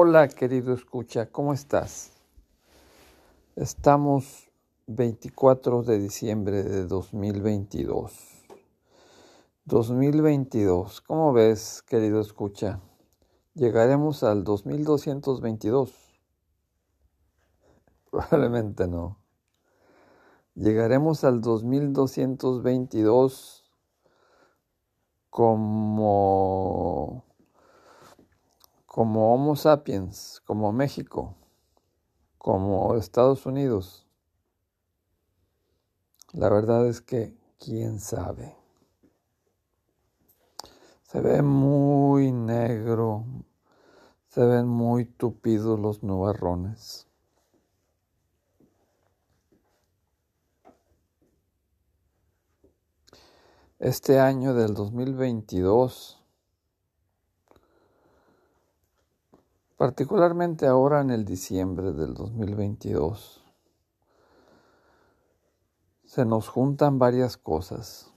Hola querido escucha, ¿cómo estás? Estamos 24 de diciembre de 2022. 2022, ¿cómo ves querido escucha? ¿Llegaremos al 2222? Probablemente no. Llegaremos al 2222 como como Homo sapiens, como México, como Estados Unidos. La verdad es que quién sabe. Se ve muy negro, se ven muy tupidos los nubarrones. Este año del 2022 particularmente ahora en el diciembre del 2022. Se nos juntan varias cosas.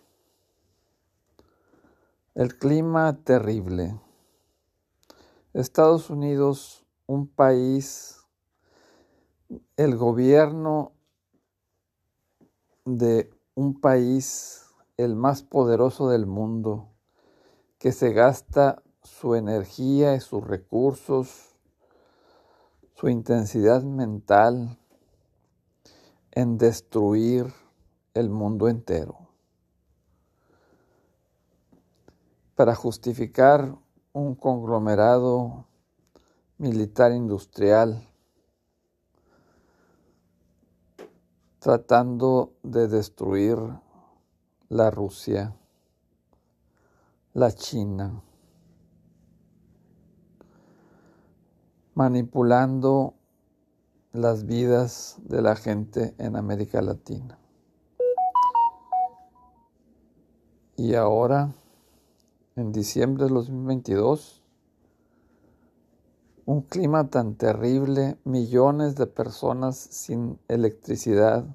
El clima terrible. Estados Unidos, un país, el gobierno de un país, el más poderoso del mundo, que se gasta su energía y sus recursos su intensidad mental en destruir el mundo entero. Para justificar un conglomerado militar industrial tratando de destruir la Rusia, la China, manipulando las vidas de la gente en América Latina. Y ahora, en diciembre de 2022, un clima tan terrible, millones de personas sin electricidad,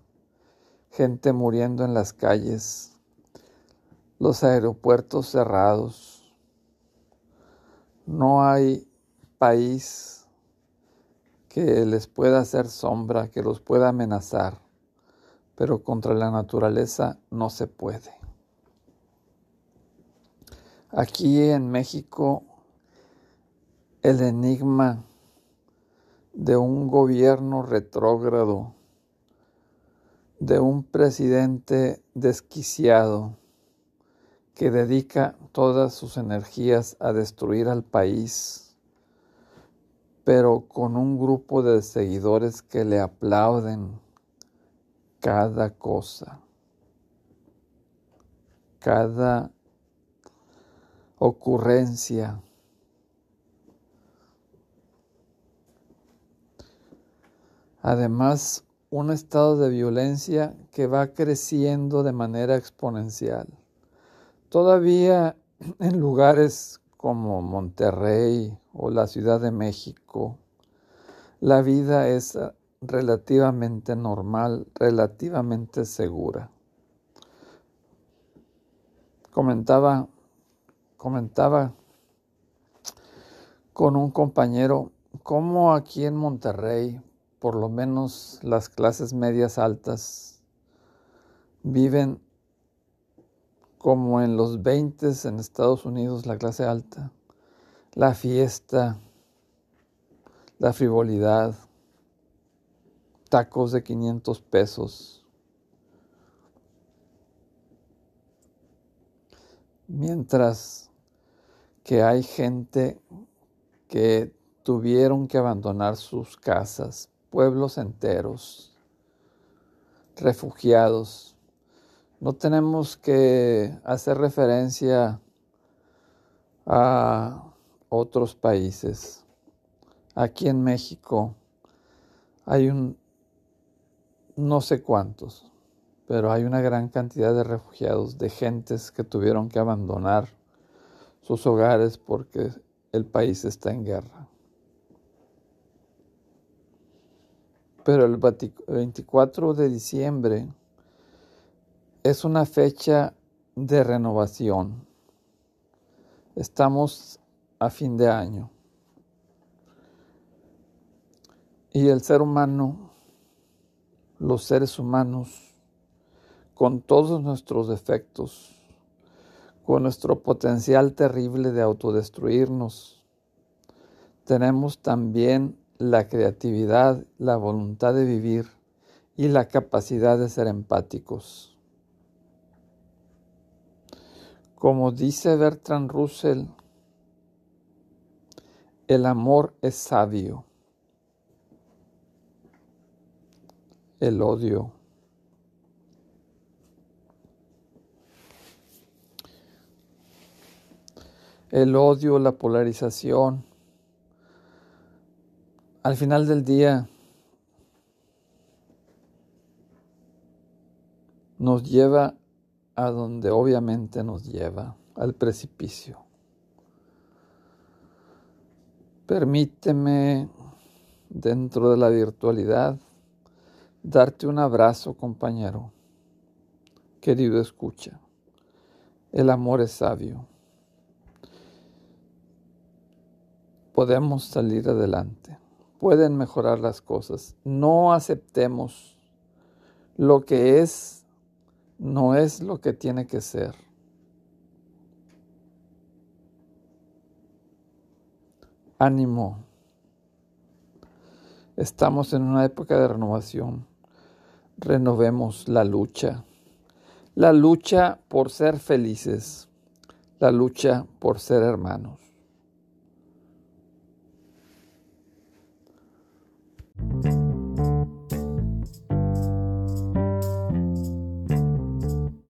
gente muriendo en las calles, los aeropuertos cerrados, no hay país que les pueda hacer sombra, que los pueda amenazar, pero contra la naturaleza no se puede. Aquí en México, el enigma de un gobierno retrógrado, de un presidente desquiciado que dedica todas sus energías a destruir al país pero con un grupo de seguidores que le aplauden cada cosa, cada ocurrencia. Además, un estado de violencia que va creciendo de manera exponencial. Todavía en lugares como Monterrey o la Ciudad de México, la vida es relativamente normal, relativamente segura. Comentaba, comentaba con un compañero cómo aquí en Monterrey, por lo menos las clases medias altas, viven como en los 20 en Estados Unidos, la clase alta, la fiesta, la frivolidad, tacos de 500 pesos. Mientras que hay gente que tuvieron que abandonar sus casas, pueblos enteros, refugiados, no tenemos que hacer referencia a otros países. Aquí en México hay un, no sé cuántos, pero hay una gran cantidad de refugiados, de gentes que tuvieron que abandonar sus hogares porque el país está en guerra. Pero el 24 de diciembre es una fecha de renovación. Estamos a fin de año. Y el ser humano, los seres humanos, con todos nuestros defectos, con nuestro potencial terrible de autodestruirnos, tenemos también la creatividad, la voluntad de vivir y la capacidad de ser empáticos. Como dice Bertrand Russell, el amor es sabio. El odio. El odio, la polarización. Al final del día nos lleva a donde obviamente nos lleva, al precipicio. Permíteme, dentro de la virtualidad, darte un abrazo, compañero. Querido escucha, el amor es sabio. Podemos salir adelante, pueden mejorar las cosas. No aceptemos lo que es, no es lo que tiene que ser. ánimo. Estamos en una época de renovación. Renovemos la lucha. La lucha por ser felices. La lucha por ser hermanos.